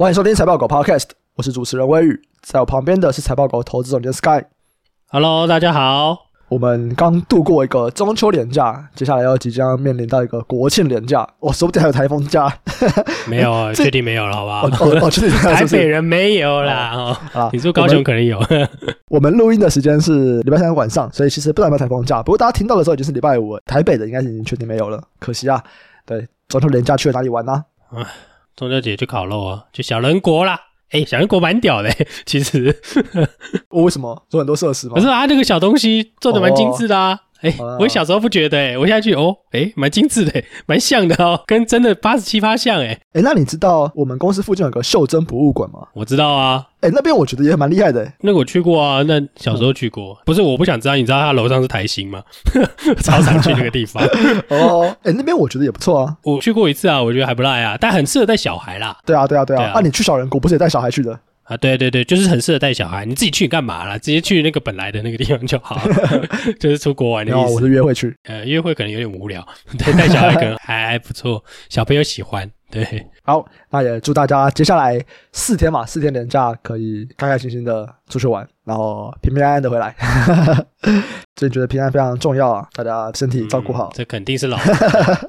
欢迎收听财报狗 Podcast，我是主持人威宇，在我旁边的是财报狗投资总监 Sky。Hello，大家好。我们刚度过一个中秋连假，接下来要即将面临到一个国庆连假。我说不定还有台风假。没有，确定没有了，好不好？哦哦，确定 台北人没有啦。哦，啊，你说高雄可能有。我们录音的时间是礼拜三晚上，所以其实不知道有没有台风假。不过大家听到的时候已经是礼拜五，台北的应该是已经确定没有了。可惜啊，对，中秋连假去了哪里玩呢？啊，中秋节去烤肉啊，去小人国啦。哎，小人国蛮屌的，其实。我 为什么做很多设施吗？可是啊，那个小东西做的蛮精致的啊。哎，我小时候不觉得，哎，我现在去哦，哎，蛮精致的，蛮像的哦，跟真的八十七八像，哎。哎，那你知道我们公司附近有个袖珍博物馆吗？我知道啊。哎，那边我觉得也蛮厉害的。那个我去过啊，那小时候去过。不是，我不想知道，你知道他楼上是台新吗？超常去那个地方。哦，哎，那边我觉得也不错啊。我去过一次啊，我觉得还不赖啊，但很适合带小孩啦。对啊，对啊，对啊。啊，你去小人国不是也带小孩去的？啊，对对对，就是很适合带小孩。你自己去干嘛啦？直接去那个本来的那个地方就好了，就是出国玩的意思。我是约会去，呃，约会可能有点无聊，对，带小孩可能还还不错，小朋友喜欢。对，好，那也祝大家接下来四天嘛，四天连假可以开开心心的出去玩，然后平平安安的回来。所以觉得平安非常重要啊，大家身体照顾好。嗯，这肯定是老 了，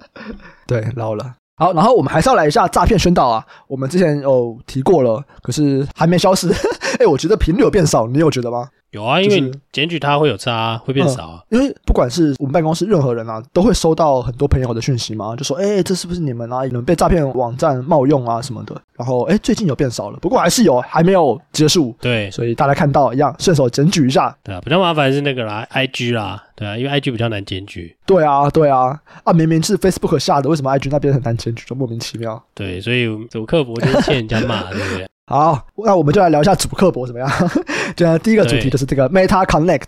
对，老了。好，然后我们还是要来一下诈骗宣导啊。我们之前有提过了，可是还没消失。哎，我觉得频率有变少，你有觉得吗？有啊，因为检举它会有差，会变少啊。因为不管是我们办公室任何人啊，都会收到很多朋友的讯息嘛，就说：“哎，这是不是你们啊？你们被诈骗网站冒用啊什么的。”然后，哎，最近有变少了，不过还是有，还没有结束。对，所以大家看到一样，顺手检举一下。对啊，比较麻烦是那个啦，IG 啦，对啊，因为 IG 比较难检举。对啊，对啊，啊，明明是 Facebook 下的，为什么 IG 那边很难检举，就莫名其妙。对，所以祖克服就是欠人家骂，对不对？好，那我们就来聊一下主客博怎么样？就第一个主题就是这个 Meta Connect，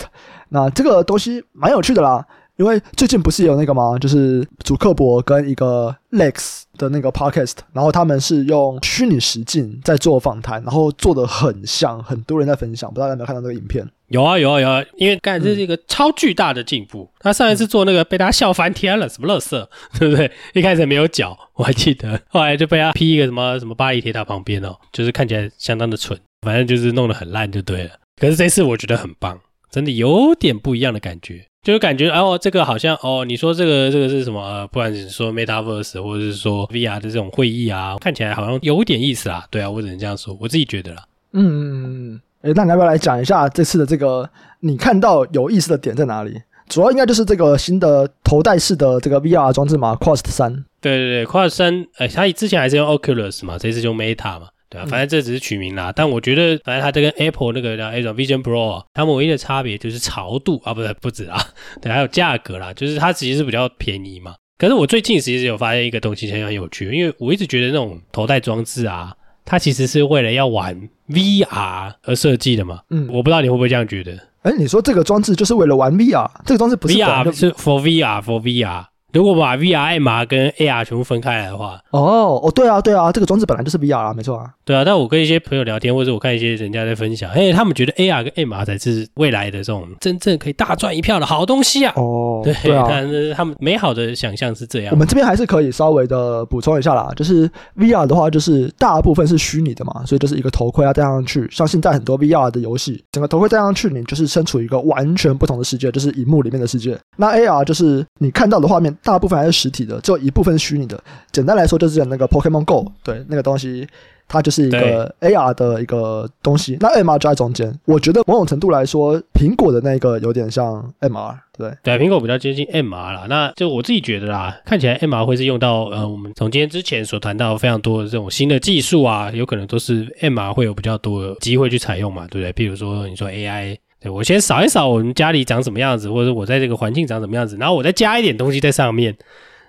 那这个东西蛮有趣的啦，因为最近不是有那个吗？就是主克博跟一个 Lex 的那个 Podcast，然后他们是用虚拟实境在做访谈，然后做的很像，很多人在分享，不知道大家有没有看到那个影片？有啊有啊有啊，因为刚才这是一个超巨大的进步。他上一次做那个被大家笑翻天了，什么乐色，对不对？一开始没有脚，我还记得，后来就被他 P 一个什么什么巴黎铁塔旁边哦，就是看起来相当的蠢，反正就是弄得很烂就对了。可是这次我觉得很棒，真的有点不一样的感觉，就是感觉哦，这个好像哦，你说这个这个是什么？呃，不管是说 Metaverse 或者是说 VR 的这种会议啊，看起来好像有点意思啊。对啊，我只能这样说，我自己觉得啦。嗯嗯嗯。诶，那你要不要来讲一下这次的这个你看到有意思的点在哪里？主要应该就是这个新的头戴式的这个 VR 装置嘛，Quest 三。对对对，Quest 三，诶，它之前还是用 Oculus 嘛，这次用 Meta 嘛，对啊，反正这只是取名啦。嗯、但我觉得，反正它这跟 Apple 那个叫 Vision Pro，它们唯一的差别就是潮度啊，不是 不止啊，对，还有价格啦，就是它其实是比较便宜嘛。可是我最近其实有发现一个东西很很有趣，因为我一直觉得那种头戴装置啊。它其实是为了要玩 VR 而设计的嘛？嗯，我不知道你会不会这样觉得？哎，你说这个装置就是为了玩 VR？这个装置不是 VR，是 for VR，for VR。如果把 VR、MR 跟 AR 全部分开来的话，哦哦，对啊对啊，这个装置本来就是 VR 啊，没错啊。对啊，但我跟一些朋友聊天，或者我看一些人家在分享，哎，他们觉得 AR 跟 MR 才是未来的这种真正可以大赚一票的好东西啊。哦，对，对啊，他们美好的想象是这样。我们这边还是可以稍微的补充一下啦，就是 VR 的话，就是大部分是虚拟的嘛，所以就是一个头盔要戴上去，像现在很多 VR 的游戏，整个头盔戴上去，你就是身处一个完全不同的世界，就是荧幕里面的世界。那 AR 就是你看到的画面，大部分还是实体的，只有一部分是虚拟的。简单来说，就是那个 Pokemon Go，对，那个东西，它就是一个 AR 的一个东西。那 MR 就在中间。我觉得某种程度来说，苹果的那个有点像 MR，对，对，苹果比较接近 MR 啦。那就我自己觉得啦，看起来 MR 会是用到呃，我们从今天之前所谈到非常多的这种新的技术啊，有可能都是 MR 会有比较多的机会去采用嘛，对不对？譬如说你说 AI。对，我先扫一扫我们家里长什么样子，或者我在这个环境长什么样子，然后我再加一点东西在上面，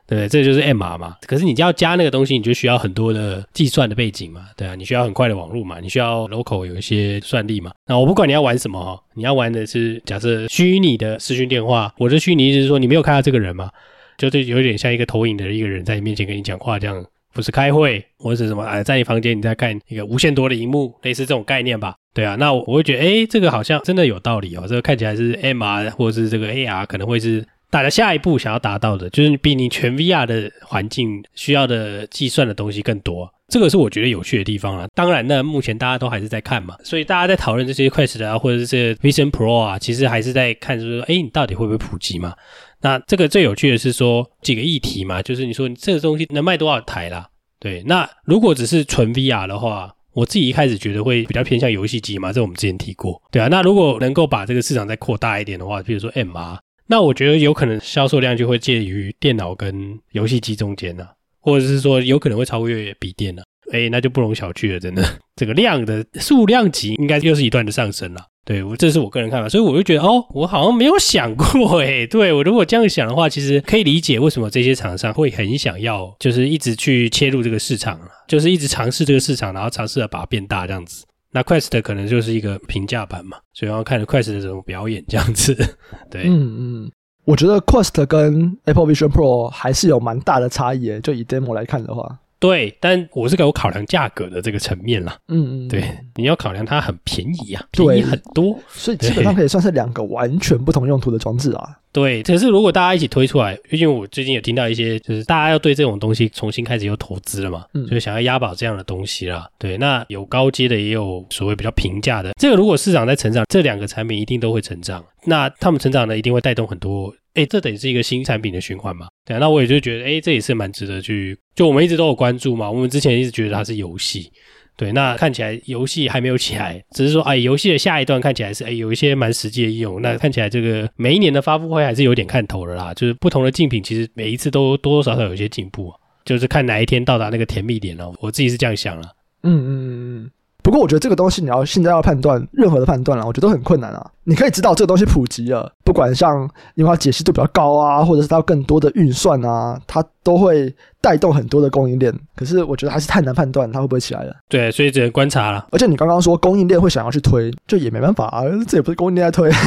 对，这就是 MR 嘛。可是你要加那个东西，你就需要很多的计算的背景嘛，对啊，你需要很快的网络嘛，你需要 local 有一些算力嘛。那我不管你要玩什么哈，你要玩的是假设虚拟的视讯电话，我的虚拟意思是说你没有看到这个人嘛，就是有点像一个投影的一个人在你面前跟你讲话这样。不是开会，或者是什么？哎，在你房间你在看一个无限多的荧幕，类似这种概念吧？对啊，那我会觉得，哎，这个好像真的有道理哦。这个看起来是 MR 或者是这个 AR，可能会是大家下一步想要达到的，就是比你全 VR 的环境需要的计算的东西更多。这个是我觉得有趣的地方啦。当然呢，目前大家都还是在看嘛，所以大家在讨论这些 Quest 啊，或者是 Vision Pro 啊，其实还是在看，就是说，哎，你到底会不会普及嘛？那这个最有趣的是说几个议题嘛，就是你说你这个东西能卖多少台啦？对，那如果只是纯 VR 的话，我自己一开始觉得会比较偏向游戏机嘛，这我们之前提过，对啊。那如果能够把这个市场再扩大一点的话，比如说 MR，那我觉得有可能销售量就会介于电脑跟游戏机中间呢、啊，或者是说有可能会超越笔电呢、啊，哎，那就不容小觑了，真的，这个量的数量级应该又是一段的上升了。对，我这是我个人看法，所以我就觉得哦，我好像没有想过诶，对，我如果这样想的话，其实可以理解为什么这些厂商会很想要，就是一直去切入这个市场，就是一直尝试这个市场，然后尝试着把它变大这样子。那 Quest 的可能就是一个平价版嘛，所以要看 Quest 的这种表演这样子。对，嗯嗯，我觉得 Quest 跟 Apple Vision Pro 还是有蛮大的差异，就以 demo 来看的话。对，但我是给我考量价格的这个层面啦。嗯嗯，对，你要考量它很便宜啊，便宜很多，所以基本上可以算是两个完全不同用途的装置啊。对，可是如果大家一起推出来，毕竟我最近有听到一些，就是大家要对这种东西重新开始有投资了嘛，嗯，所以想要押宝这样的东西啦。对，那有高阶的，也有所谓比较平价的。这个如果市场在成长，这两个产品一定都会成长。那他们成长呢，一定会带动很多。哎，这等于是一个新产品的循环嘛？对，那我也就觉得，哎，这也是蛮值得去。就我们一直都有关注嘛，我们之前一直觉得它是游戏，对，那看起来游戏还没有起来，只是说，哎，游戏的下一段看起来是，哎，有一些蛮实际的应用。那看起来这个每一年的发布会还是有点看头的啦，就是不同的竞品，其实每一次都多多少少有一些进步，就是看哪一天到达那个甜蜜点哦。我自己是这样想了。嗯嗯嗯嗯。不过我觉得这个东西你要现在要判断任何的判断了，我觉得都很困难啊。你可以知道这个东西普及了，不管像因为它解析度比较高啊，或者是它有更多的运算啊，它都会带动很多的供应链。可是我觉得还是太难判断它会不会起来了。对，所以只能观察了。而且你刚刚说供应链会想要去推，就也没办法啊，这也不是供应链在推。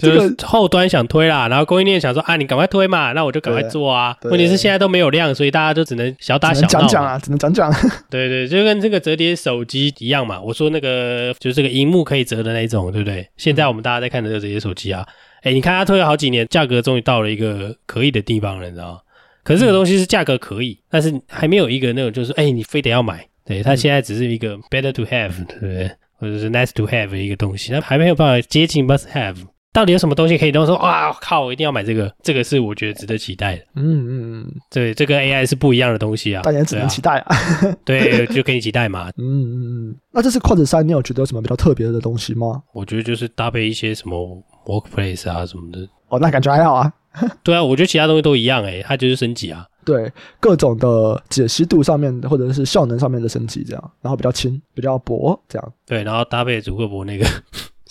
就是后端想推啦，然后供应链想说啊，你赶快推嘛，那我就赶快做啊。问题是现在都没有量，所以大家就只能小打小闹。讲讲啊，只能讲讲。对对，就跟这个折叠手机一样嘛。我说那个就是这个荧幕可以折的那种，对不对？现在我们大家在看的就是这些手机啊，哎，你看它推了好几年，价格终于到了一个可以的地方了，你知道吗？可是这个东西是价格可以，但是还没有一个那种就是哎，你非得要买。对，它现在只是一个 better to have，对不对？或者是 nice to have 的一个东西，它还没有办法接近 must have。到底有什么东西可以都说哇靠，我一定要买这个，这个是我觉得值得期待的。嗯嗯嗯，对，这跟 AI 是不一样的东西啊，大家只能期待啊。对，就可以期待嘛。嗯嗯嗯，那这次 Quest 3，你有觉得有什么比较特别的东西吗？我觉得就是搭配一些什么 Workplace 啊什么的。哦，那感觉还好啊。对啊，我觉得其他东西都一样诶、欸，它就是升级啊。对，各种的解析度上面或者是效能上面的升级这样，然后比较轻，比较薄这样。对，然后搭配祖克伯那个。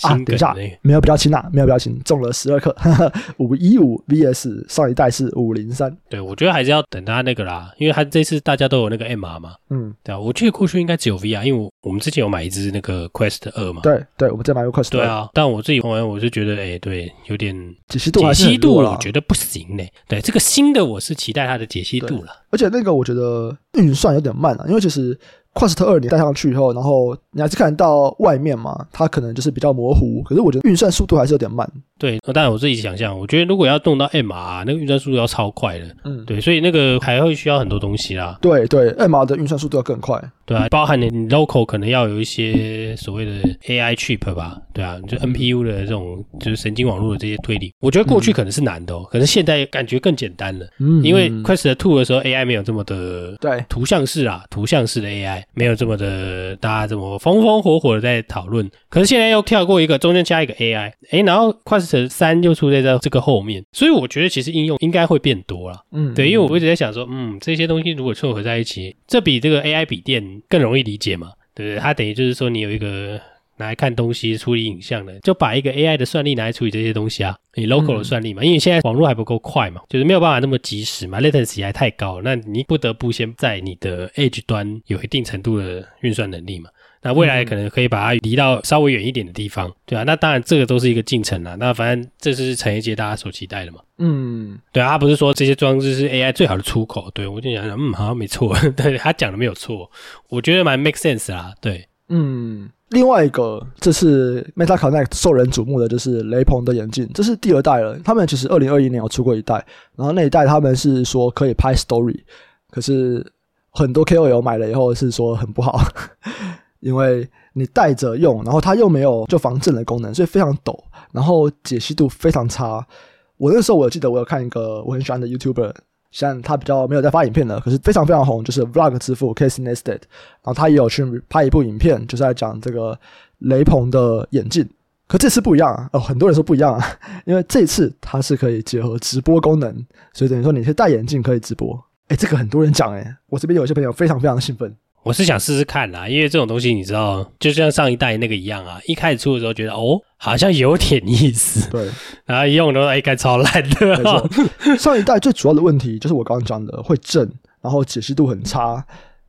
啊，等一下，没有比较轻啊，没有比较轻，中了十二克，五一五 VS 上一代是五零三。对，我觉得还是要等它那个啦，因为它这次大家都有那个 MR 嘛，嗯，对啊，我记得过去应该只有 VR，因为我我们之前有买一支那个 Quest 二嘛，对对，我们再买个 Quest 二，对啊，但我自己玩我是觉得，哎，对，有点解析度，解析度我觉得不行呢。对，这个新的我是期待它的解析度了，而且那个我觉得运算有点慢啊，因为其实。Quest 2你戴上去以后，然后你还是看得到外面嘛，它可能就是比较模糊。可是我觉得运算速度还是有点慢。对，当然我自己想象，我觉得如果要动到 MR，那个运算速度要超快的。嗯，对，所以那个还会需要很多东西啦。对对，MR 的运算速度要更快。对啊，包含你 local 可能要有一些所谓的 AI chip 吧。对啊，就 NPU 的这种就是神经网络的这些推理，我觉得过去可能是难的哦，可是现在感觉更简单了。嗯，因为 Quest 2的时候 AI 没有这么的对图像式啊，图像式的 AI。没有这么的，大家这么风风火火的在讨论。可是现在又跳过一个，中间加一个 AI，哎，然后 Quest 三又出现在这个后面，所以我觉得其实应用应该会变多了。嗯，对，因为我一直在想说，嗯，这些东西如果凑合在一起，这比这个 AI 笔电更容易理解嘛，对不对？它等于就是说你有一个。拿来看东西、处理影像的，就把一个 AI 的算力拿来处理这些东西啊，你 local 的算力嘛，嗯、因为现在网络还不够快嘛，就是没有办法那么及时嘛，latency 还太高，那你不得不先在你的 edge 端有一定程度的运算能力嘛。那未来可能可以把它离到稍微远一点的地方，对啊，那当然这个都是一个进程啊。那反正这是产业界大家所期待的嘛。嗯，对啊，他不是说这些装置是 AI 最好的出口，对，我就想想，嗯，好像没错，对，他讲的没有错，我觉得蛮 make sense 啦，对，嗯。另外一个，这次 Meta Connect 受人瞩目的就是雷朋的眼镜，这是第二代了。他们其实二零二一年有出过一代，然后那一代他们是说可以拍 Story，可是很多 KOL 买了以后是说很不好，因为你戴着用，然后它又没有就防震的功能，所以非常抖，然后解析度非常差。我那时候我记得我有看一个我很喜欢的 YouTuber，像他比较没有在发影片的，可是非常非常红，就是 Vlog 之父 Casey Neistat，然后他也有去拍一部影片，就是在讲这个雷朋的眼镜。可这次不一样啊！哦，很多人说不一样啊，因为这次它是可以结合直播功能，所以等于说你是戴眼镜可以直播。哎，这个很多人讲哎，我这边有些朋友非常非常兴奋。我是想试试看啦，因为这种东西你知道，就像上一代那个一样啊，一开始出的时候觉得哦，好像有点意思，对，然后一用都一看超烂的。上一代最主要的问题就是我刚刚讲的会震，然后解析度很差，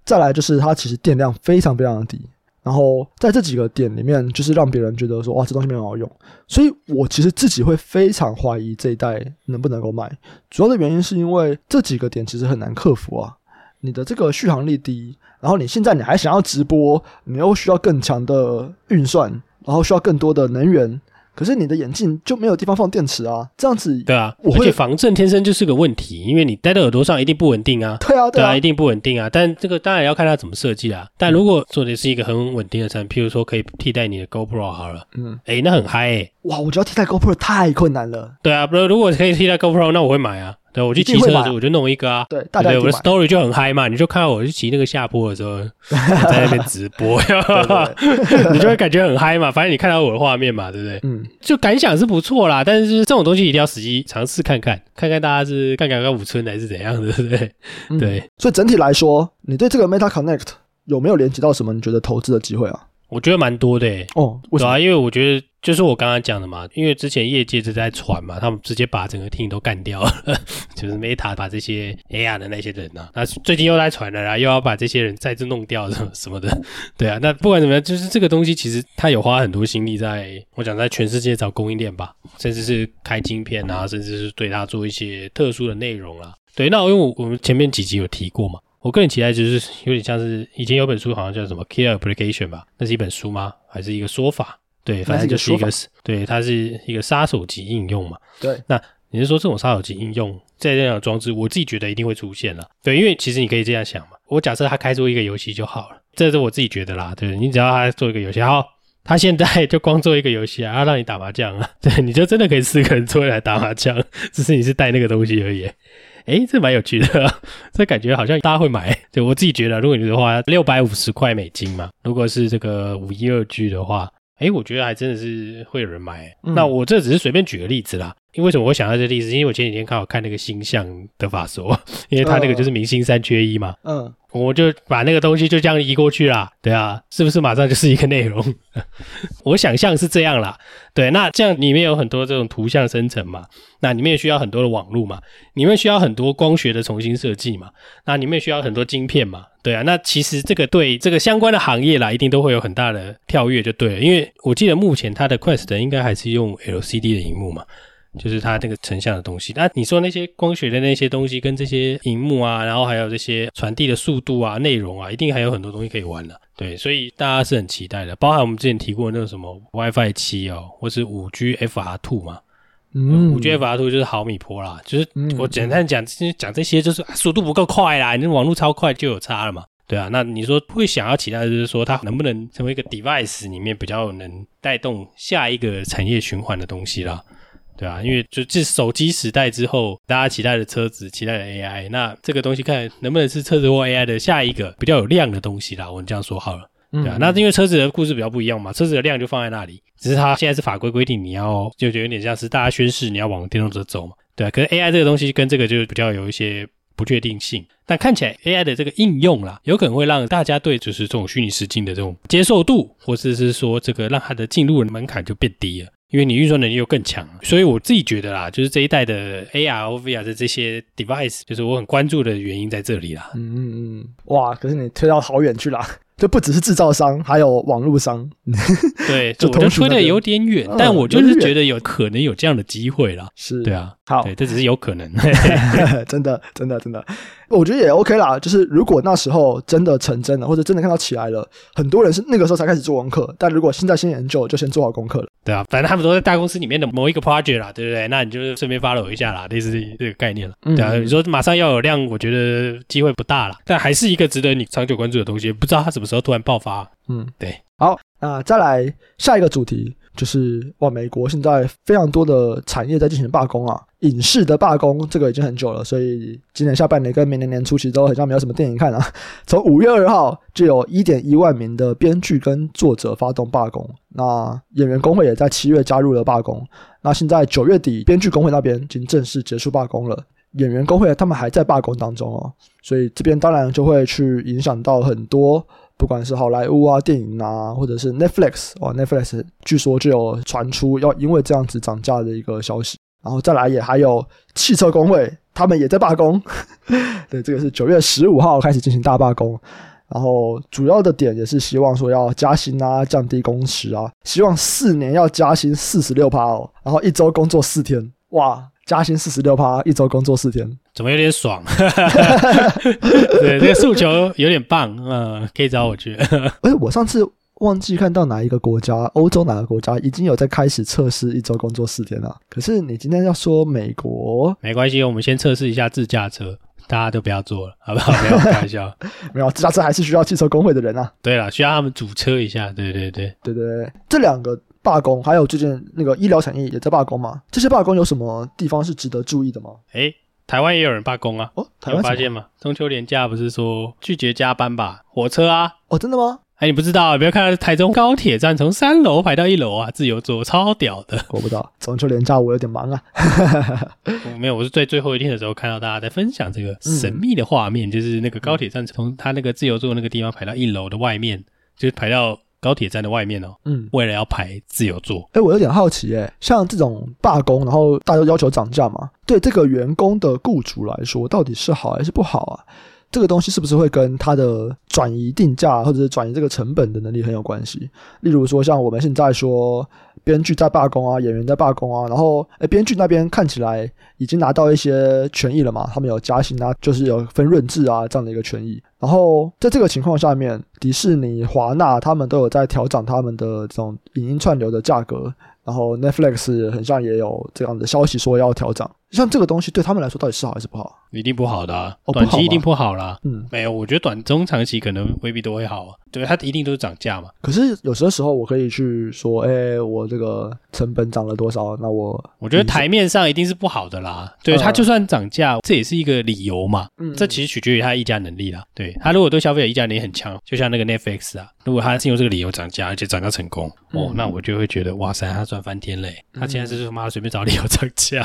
再来就是它其实电量非常非常的低。然后在这几个点里面，就是让别人觉得说，哇，这东西没有好用，所以我其实自己会非常怀疑这一代能不能够卖。主要的原因是因为这几个点其实很难克服啊，你的这个续航力低，然后你现在你还想要直播，你又需要更强的运算，然后需要更多的能源。可是你的眼镜就没有地方放电池啊，这样子对啊，而且防震天生就是个问题，因为你戴在耳朵上一定不稳定啊，对啊，对啊，对啊，一定不稳定啊。但这个当然要看它怎么设计啊。但如果做的是一个很稳定的产品，譬如说可以替代你的 GoPro 好了，嗯，哎，那很嗨诶。哇，我觉得替代 GoPro 太困难了。对啊，不是，如果可以替代 GoPro，那我会买啊。对，我去骑车的时候我就弄一个啊。对，大家对，我的 story 就很嗨嘛，你就看到我去骑那个下坡的时候，在那边直播，你就会感觉很嗨嘛。反正你看到我的画面嘛，对不对？嗯，就感想是不错啦。但是就是这种东西一定要实际尝试看看，看看大家是看看看五村还是怎样的，对不对？嗯、对。所以整体来说，你对这个 Meta Connect 有没有连接到什么？你觉得投资的机会啊？我觉得蛮多的诶。哦，对啊，因为我觉得就是我刚刚讲的嘛，因为之前业界是在传嘛，他们直接把整个 team 都干掉了，就是 Meta 把这些 AR 的那些人呐，那最近又在传了啦，又要把这些人再次弄掉什么 什么的，对啊，那不管怎么样，就是这个东西其实他有花很多心力在，我讲在全世界找供应链吧，甚至是开晶片啊，甚至是对他做一些特殊的内容啊，对，那因为我我们前面几集有提过嘛。我个人期待就是有点像是以前有本书，好像叫什么 Care Application 吧？那是一本书吗？还是一个说法？对，反正就是一个，对，它是一个杀手级应用嘛。对，那你是说这种杀手级应用在这样的装置，我自己觉得一定会出现了。对，因为其实你可以这样想嘛，我假设他开出一个游戏就好了，这是我自己觉得啦。对，你只要他做一个游戏，好，他现在 就光做一个游戏啊，要让你打麻将啊，对，你就真的可以四个人坐下来打麻将，只是你是带那个东西而已。诶，这蛮有趣的，这感觉好像大家会买。对，我自己觉得，如果你的话六百五十块美金嘛，如果是这个五一二 G 的话，诶，我觉得还真的是会有人买。嗯、那我这只是随便举个例子啦。因为什么我会想到这个例子？因为我前几天刚好看那个星象的法说，因为他那个就是明星三缺一嘛。嗯。我就把那个东西就这样移过去啦，对啊，是不是马上就是一个内容？我想象是这样啦，对，那这样里面有很多这种图像生成嘛，那里面也需要很多的网络嘛，里面需要很多光学的重新设计嘛，那里面需要很多晶片嘛，对啊，那其实这个对这个相关的行业啦，一定都会有很大的跳跃就对了，因为我记得目前它的 Quest 应该还是用 LCD 的荧幕嘛。就是它那个成像的东西，那你说那些光学的那些东西，跟这些荧幕啊，然后还有这些传递的速度啊、内容啊，一定还有很多东西可以玩的。对，所以大家是很期待的。包含我们之前提过那个什么 WiFi 七哦，或是五 G FR Two 嘛，嗯，五 G FR Two 就是毫米波啦，就是我简单讲，讲这些就是速度不够快啦，你网络超快就有差了嘛。对啊，那你说会想要期待就是说它能不能成为一个 device 里面比较能带动下一个产业循环的东西啦。对啊，因为就这手机时代之后，大家期待的车子，期待的 AI，那这个东西看能不能是车子或 AI 的下一个比较有量的东西啦。我们这样说好了，对啊。嗯、那因为车子的故事比较不一样嘛，车子的量就放在那里，只是它现在是法规规定你要，就觉得有点像是大家宣誓你要往电动车走嘛，对啊。可是 AI 这个东西跟这个就比较有一些不确定性，但看起来 AI 的这个应用啦，有可能会让大家对就是这种虚拟实境的这种接受度，或者是说这个让它的进入的门槛就变低了。因为你运算能力又更强，所以我自己觉得啦，就是这一代的 AR、VR 的这些 device，就是我很关注的原因在这里啦。嗯嗯嗯，哇！可是你推到好远去啦，就不只是制造商，还有网络商。对，就我就推的有点远，嗯、但我就是觉得有可能有这样的机会啦。是，对啊，好，对，这只是有可能。真的，真的，真的。我觉得也 OK 啦。就是如果那时候真的成真了，或者真的看到起来了，很多人是那个时候才开始做功课。但如果现在先研究，就先做好功课了。对啊，反正他们都在大公司里面的某一个 project 啦，对不对？那你就顺便 follow 一下啦，类似这个概念了。对啊，你说马上要有量，我觉得机会不大了。但还是一个值得你长久关注的东西，不知道它什么时候突然爆发。嗯，对。好，那再来下一个主题。就是哇，美国现在非常多的产业在进行罢工啊，影视的罢工这个已经很久了，所以今年下半年跟明年年初其实都好像没有什么电影看啊。从五月二号就有一点一万名的编剧跟作者发动罢工，那演员工会也在七月加入了罢工。那现在九月底，编剧工会那边已经正式结束罢工了，演员工会他们还在罢工当中哦，所以这边当然就会去影响到很多。不管是好莱坞啊、电影啊，或者是 Netflix 哦，Netflix 据说就有传出要因为这样子涨价的一个消息，然后再来也还有汽车工会，他们也在罢工。对，这个是九月十五号开始进行大罢工，然后主要的点也是希望说要加薪啊、降低工时啊，希望四年要加薪四十六趴哦，然后一周工作四天，哇！加薪四十六趴，一周工作四天，怎么有点爽？对，这个诉求有点棒，嗯，可以找我去。哎，我上次忘记看到哪一个国家，欧洲哪个国家已经有在开始测试一周工作四天了。可是你今天要说美国，没关系，我们先测试一下自驾车，大家都不要做了，好不好？没有开玩笑，没有自驾车还是需要汽车工会的人啊。对了，需要他们组车一下，对对对，对对对，这两个。罢工，还有最近那个医疗产业也在罢工嘛？这些罢工有什么地方是值得注意的吗？诶，台湾也有人罢工啊！哦，台湾发现吗？中秋连假不是说拒绝加班吧？火车啊！哦，真的吗？哎，你不知道？不要看台中高铁站从三楼排到一楼啊，自由座，超屌的！我不知道，中秋连假我有点忙啊。我 没有，我是在最后一天的时候看到大家在分享这个神秘的画面，嗯、就是那个高铁站从他那个自由座那个地方排到一楼的外面，就是排到。高铁站的外面哦，嗯，为了要排自由座，哎，我有点好奇，哎，像这种罢工，然后大家都要求涨价嘛，对这个员工的雇主来说，到底是好还是不好啊？这个东西是不是会跟他的转移定价或者是转移这个成本的能力很有关系？例如说，像我们现在说。编剧在罢工啊，演员在罢工啊，然后诶，编剧那边看起来已经拿到一些权益了嘛，他们有加薪啊，就是有分润制啊这样的一个权益。然后在这个情况下面，迪士尼、华纳他们都有在调整他们的这种影音串流的价格，然后 Netflix 很像也有这样的消息说要调整。像这个东西对他们来说到底是好还是不好？一定不好的啊，哦、短期一定不好啦。嗯，没有，我觉得短中长期可能未必都会好啊。对，它一定都是涨价嘛。可是有些时候我可以去说，哎，我这个成本涨了多少？那我我觉得台面上一定是不好的啦。对，它就算涨价，这也是一个理由嘛。嗯，这其实取决于它议价能力啦。对，它如果对消费者议价能力很强，就像那个 Netflix 啊，如果它是用这个理由涨价，而且涨价成功，哦，那我就会觉得哇塞，它赚翻天嘞。它现在是他妈随便找理由涨价，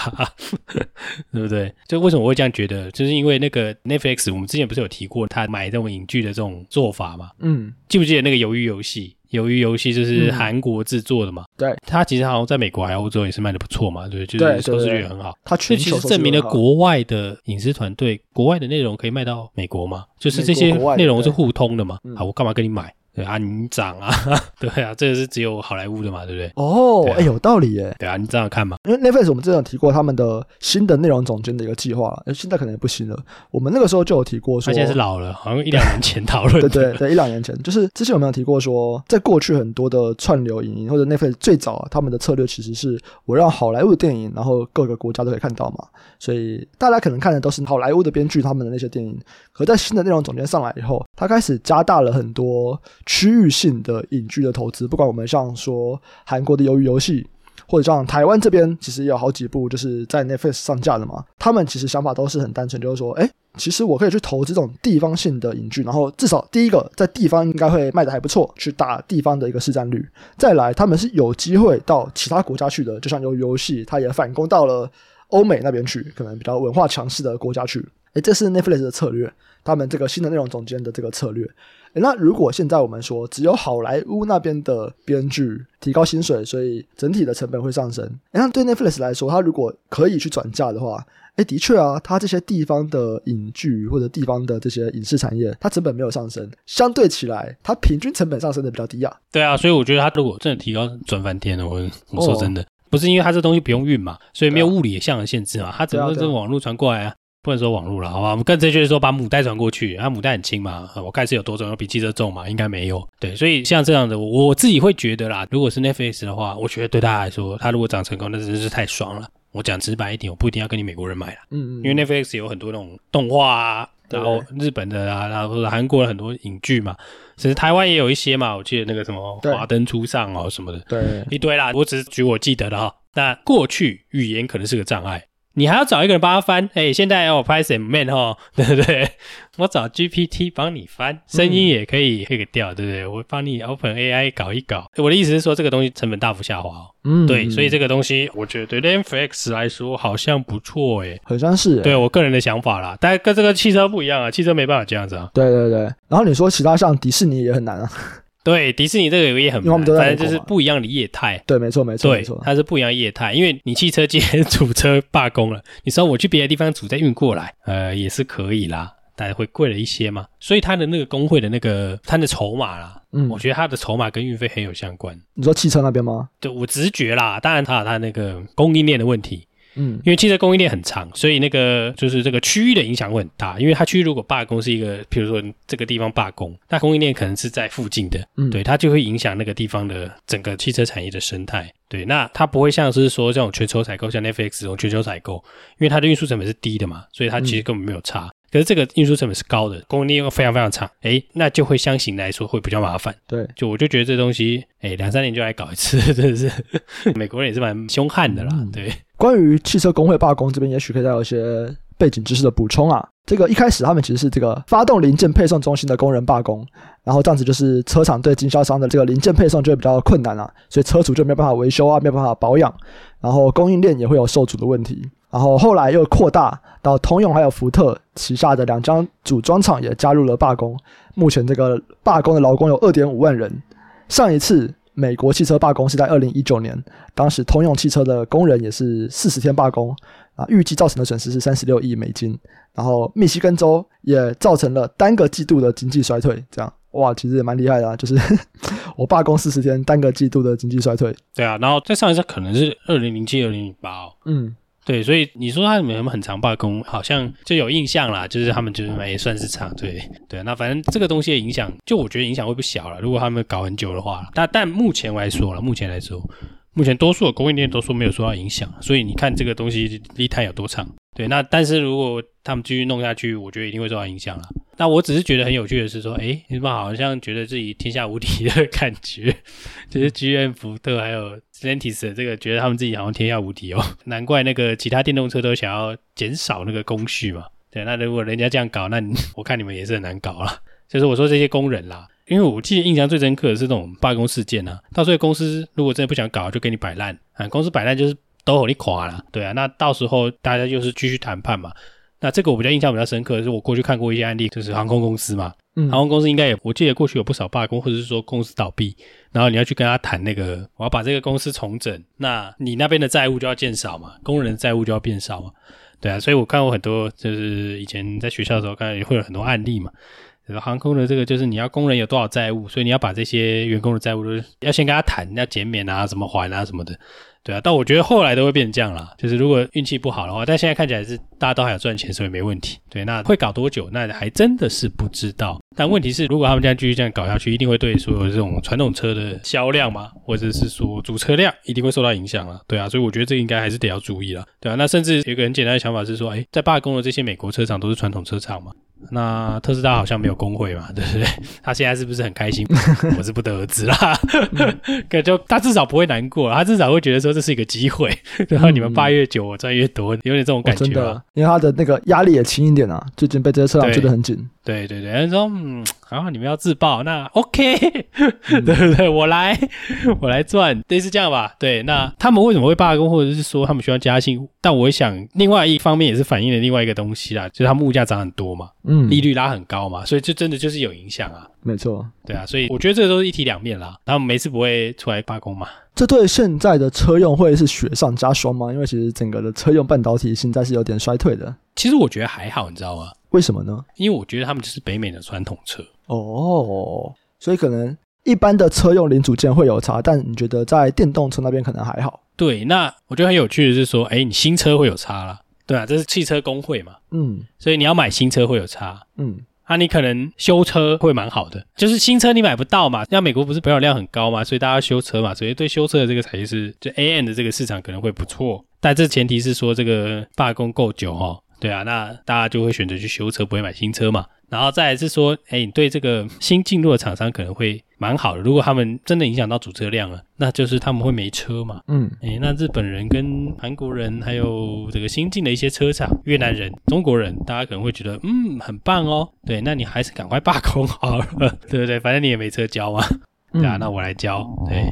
对不对？就为什么我会这样觉得？就是因为那个 Netflix，我们之前不是有提过他买这种影剧的这种做法嘛？嗯。记不记得那个鱿鱼游戏？鱿鱼游戏就是韩国制作的嘛？嗯、对，它其实好像在美国还有欧洲也是卖的不错嘛，对，就是收视率很好。它其实证明了国外的影视团队，国外的内容可以卖到美国嘛？就是这些内容是互通的嘛？好，我干嘛跟你买？对啊，你涨啊，对啊，这个是只有好莱坞的嘛，对不对？哦，哎，有道理耶。对啊，你这样看嘛。因为 Netflix 我们之前有提过他们的新的内容总监的一个计划了，现在可能也不新了。我们那个时候就有提过说，他现在是老了，好像一两年前讨论。对对对，一两年前，就是之前我们有提过说，在过去很多的串流影音或者 Netflix 最早啊，他们的策略其实是我让好莱坞的电影，然后各个国家都可以看到嘛。所以大家可能看的都是好莱坞的编剧他们的那些电影。可在新的内容总监上来以后，他开始加大了很多区域性的影剧的投资，不管我们像说韩国的鱿鱼游戏，或者像台湾这边，其实也有好几部就是在 Netflix 上架的嘛。他们其实想法都是很单纯，就是说，哎，其实我可以去投资这种地方性的影剧，然后至少第一个在地方应该会卖得还不错，去打地方的一个市占率。再来，他们是有机会到其他国家去的，就像鱿鱼游戏，它也反攻到了欧美那边去，可能比较文化强势的国家去。哎，这是 Netflix 的策略。他们这个新的内容总监的这个策略，那如果现在我们说只有好莱坞那边的编剧提高薪水，所以整体的成本会上升。那对 Netflix 来说，它如果可以去转嫁的话，哎，的确啊，它这些地方的影剧或者地方的这些影视产业，它成本没有上升，相对起来，它平均成本上升的比较低啊。对啊，所以我觉得它如果真的提高，赚翻天了。我我说真的，不是因为它这东西不用运嘛，所以没有物理项的限制嘛，它整个这个网络传过来啊。不能说网络了，好吧？我们更正确的说，把母带传过去，啊，母带很轻嘛，我盖是有多重，有比汽车重嘛？应该没有。对，所以像这样的，我自己会觉得啦，如果是 Netflix 的话，我觉得对他来说，他如果长成功，那真是太爽了。我讲直白一点，我不一定要跟你美国人买了，嗯嗯，因为 Netflix 有很多那种动画啊，然后日本的啊，然后韩国的很多影剧嘛，其实台湾也有一些嘛，我记得那个什么《华灯初上》哦什么的，对，一堆啦。我只是举我记得的哈。那过去语言可能是个障碍。你还要找一个人帮他翻，哎、欸，现在要我拍什么 man 哈，对不对？我找 GPT 帮你翻，声音也可以配个调，对不对？我帮你 Open AI 搞一搞。我的意思是说，这个东西成本大幅下滑哦。嗯，对，所以这个东西我觉得对 Netflix 来说好像不错，哎，好像是。对我个人的想法啦，但跟这个汽车不一样啊，汽车没办法这样子啊。对对对，然后你说其他像迪士尼也很难啊。对，迪士尼这个也很难，反正就是不一样的业态。对，没错，没错，没错，它是不一样的业态。因为你汽车今天 主车罢工了，你说我去别的地方主再运过来，呃，也是可以啦，但是会贵了一些嘛。所以它的那个工会的那个它的筹码啦，嗯，我觉得它的筹码跟运费很有相关。你说汽车那边吗？对，我直觉啦，当然它有它那个供应链的问题。嗯，因为汽车供应链很长，所以那个就是这个区域的影响会很大。因为它区域如果罢工是一个，比如说这个地方罢工，那供应链可能是在附近的，嗯，对，它就会影响那个地方的整个汽车产业的生态。对，那它不会像是说这种全球采购，像 Netflix 这种全球采购，因为它的运输成本是低的嘛，所以它其实根本没有差。嗯可是这个运输成本是高的，供应链又非常非常差，哎，那就会相形来说会比较麻烦。对，就我就觉得这东西，哎，两三年就来搞一次，真的是美国人也是蛮凶悍的啦。嗯、对，关于汽车工会罢工这边，也许可以再有一些背景知识的补充啊。这个一开始他们其实是这个发动零件配送中心的工人罢工，然后这样子就是车厂对经销商的这个零件配送就会比较困难啊，所以车主就没有办法维修啊，没有办法保养，然后供应链也会有受阻的问题。然后后来又扩大到通用还有福特旗下的两家组装厂也加入了罢工。目前这个罢工的劳工有二点五万人。上一次美国汽车罢工是在二零一九年，当时通用汽车的工人也是四十天罢工啊，预计造成的损失是三十六亿美金。然后密西根州也造成了单个季度的经济衰退。这样哇，其实也蛮厉害的啊，就是 我罢工四十天，单个季度的经济衰退。对啊，然后再上一次可能是二零零七、二零零八哦。嗯。对，所以你说他们有很常罢工，好像就有印象啦，就是他们就是也算是长，对对。那反正这个东西的影响，就我觉得影响会不小了。如果他们搞很久的话，但但目前来说了，目前来说，目前多数的供应链都说没有受到影响，所以你看这个东西立碳有多长。对，那但是如果他们继续弄下去，我觉得一定会受到影响了。那我只是觉得很有趣的是说，诶，你们好像觉得自己天下无敌的 感觉，就是 GM、福特还有 Stellantis 这个，觉得他们自己好像天下无敌哦。难怪那个其他电动车都想要减少那个工序嘛。对，那如果人家这样搞，那 我看你们也是很难搞了。就是我说这些工人啦，因为我记得印象最深刻的是这种罢工事件啊。到时候公司如果真的不想搞，就给你摆烂啊。公司摆烂就是。都你垮了，对啊，那到时候大家就是继续谈判嘛。那这个我比较印象比较深刻的是，我过去看过一些案例，就是航空公司嘛，嗯，航空公司应该也，我记得过去有不少罢工，或者是说公司倒闭，然后你要去跟他谈那个，我要把这个公司重整，那你那边的债务就要减少嘛，工人的债务就要变少嘛，对啊，所以我看过很多，就是以前在学校的时候，看也会有很多案例嘛。这个航空的这个就是你要工人有多少债务，所以你要把这些员工的债务都要先跟他谈，要减免啊，怎么还啊什么的。对啊，但我觉得后来都会变成这样啦。就是如果运气不好的话，但现在看起来是大家都还有赚钱，所以没问题。对，那会搞多久？那还真的是不知道。但问题是，如果他们这样继续这样搞下去，一定会对所有这种传统车的销量嘛，或者是说主车辆一定会受到影响了。对啊，所以我觉得这应该还是得要注意了。对啊，那甚至有一个很简单的想法是说，哎，在罢工的这些美国车厂都是传统车厂嘛。那特斯拉好像没有工会嘛，对不对？他现在是不是很开心？我是不得而知啦。可就他至少不会难过，他至少会觉得说这是一个机会。然后你们八越久，我赚越多，有点这种感觉。真的，因为他的那个压力也轻一点啊，最近被这些车厂追得很紧。对对对，他说嗯，然后你们要自爆，那 OK，对不对？我来，我来赚，类似这样吧。对，那他们为什么会罢工，或者是说他们需要加薪？但我想，另外一方面也是反映了另外一个东西啦，就是他们物价涨很多嘛，嗯，利率拉很高嘛，所以就真的就是有影响啊。没错，对啊，所以我觉得这都是一体两面啦。他们每次不会出来罢工嘛？这对现在的车用会是雪上加霜吗？因为其实整个的车用半导体现在是有点衰退的。其实我觉得还好，你知道吗？为什么呢？因为我觉得他们就是北美的传统车哦，所以可能一般的车用零组件会有差，但你觉得在电动车那边可能还好？对，那我觉得很有趣的是说，哎，你新车会有差啦。对啊，这是汽车工会嘛，嗯所以你要买新车会有差。嗯啊，你可能修车会蛮好的，就是新车你买不到嘛，像美国不是保有量很高嘛，所以大家修车嘛，所以对修车的这个才是就 A N 的这个市场可能会不错，但这前提是说这个罢工够久哦，对啊，那大家就会选择去修车，不会买新车嘛。然后再来是说，哎，你对这个新进入的厂商可能会蛮好的。如果他们真的影响到主车量了，那就是他们会没车嘛。嗯，哎，那日本人跟韩国人还有这个新进的一些车厂，越南人、中国人，大家可能会觉得，嗯，很棒哦。对，那你还是赶快罢工好了，对不对？反正你也没车交嘛。对啊，那我来交。对，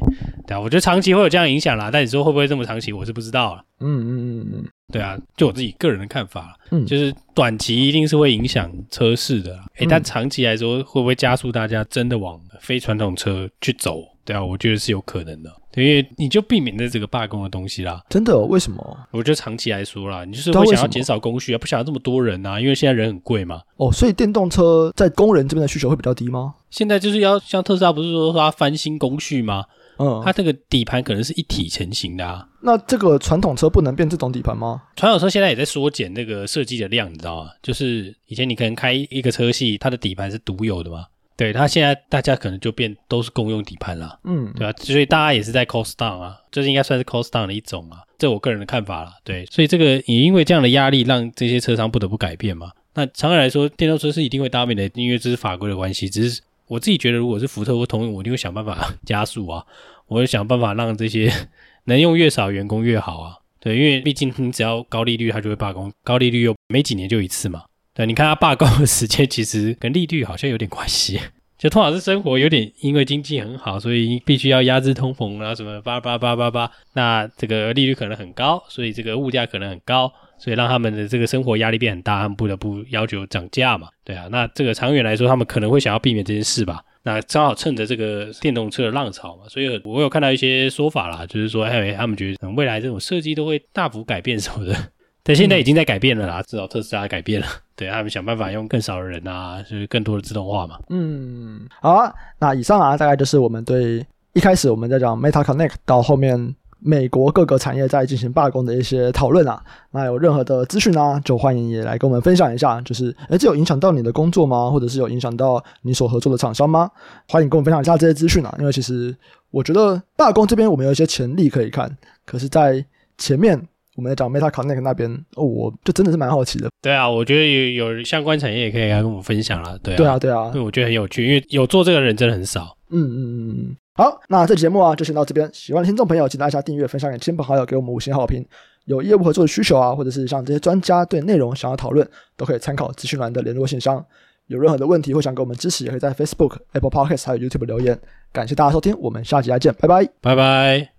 对啊，我觉得长期会有这样影响啦。但你说会不会这么长期，我是不知道了。嗯嗯嗯嗯，对啊，就我自己个人的看法，嗯，就是短期一定是会影响车市的，诶，但长期来说会不会加速大家真的往非传统车去走？对啊，我觉得是有可能的，对，因为你就避免了这个罢工的东西啦。真的？为什么？我觉得长期来说啦，你就是会想要减少工序啊，不想要这么多人啊，因为现在人很贵嘛。哦，所以电动车在工人这边的需求会比较低吗？现在就是要像特斯拉不是说说它翻新工序吗？嗯，它这个底盘可能是一体成型的啊。那这个传统车不能变这种底盘吗？传统车现在也在缩减那个设计的量，你知道吗？就是以前你可能开一个车系，它的底盘是独有的嘛。对，它现在大家可能就变都是共用底盘了，嗯，对啊，所以大家也是在 cost down 啊，这是应该算是 cost down 的一种啊，这我个人的看法了。对，所以这个也因为这样的压力，让这些车商不得不改变嘛。那长远来说，电动车是一定会 dominate 的，因为这是法规的关系。只是我自己觉得，如果是福特或通用，我一定会想办法 加速啊，我会想办法让这些 能用越少员工越好啊。对，因为毕竟你只要高利率，它就会罢工，高利率又没几年就一次嘛。对，你看它罢工的时间，其实跟利率好像有点关系。就通常是生活有点因为经济很好，所以必须要压制通膨啊什么八八八八八。那这个利率可能很高，所以这个物价可能很高，所以让他们的这个生活压力变很大，他们不得不要求涨价嘛。对啊，那这个长远来说，他们可能会想要避免这件事吧。那正好趁着这个电动车的浪潮嘛，所以我有看到一些说法啦，就是说哎他们觉得未来这种设计都会大幅改变什么的。但现在已经在改变了啦，至少特斯拉改变了，对他们想办法用更少的人啊，就是更多的自动化嘛。嗯，好啊，那以上啊，大概就是我们对一开始我们在讲 Meta Connect 到后面美国各个产业在进行罢工的一些讨论啊。那有任何的资讯啊，就欢迎也来跟我们分享一下。就是，诶，这有影响到你的工作吗？或者是有影响到你所合作的厂商吗？欢迎跟我们分享一下这些资讯啊。因为其实我觉得罢工这边我们有一些潜力可以看，可是，在前面。我们在讲 Meta Connect 那边哦，我就真的是蛮好奇的。对啊，我觉得有有相关产业也可以来跟我们分享了。对啊，对啊，对啊，因为我觉得很有趣，因为有做这个人真的很少。嗯嗯嗯嗯。好，那这期节目啊就先到这边。喜欢的听众朋友，请大家订阅、分享给亲朋好友，给我们五星好评。有业务合作的需求啊，或者是像这些专家对内容想要讨论，都可以参考资讯栏的联络信箱。有任何的问题或想给我们支持，也可以在 Facebook、Apple Podcast 还有 YouTube 留言。感谢大家收听，我们下期再见，拜拜，拜拜。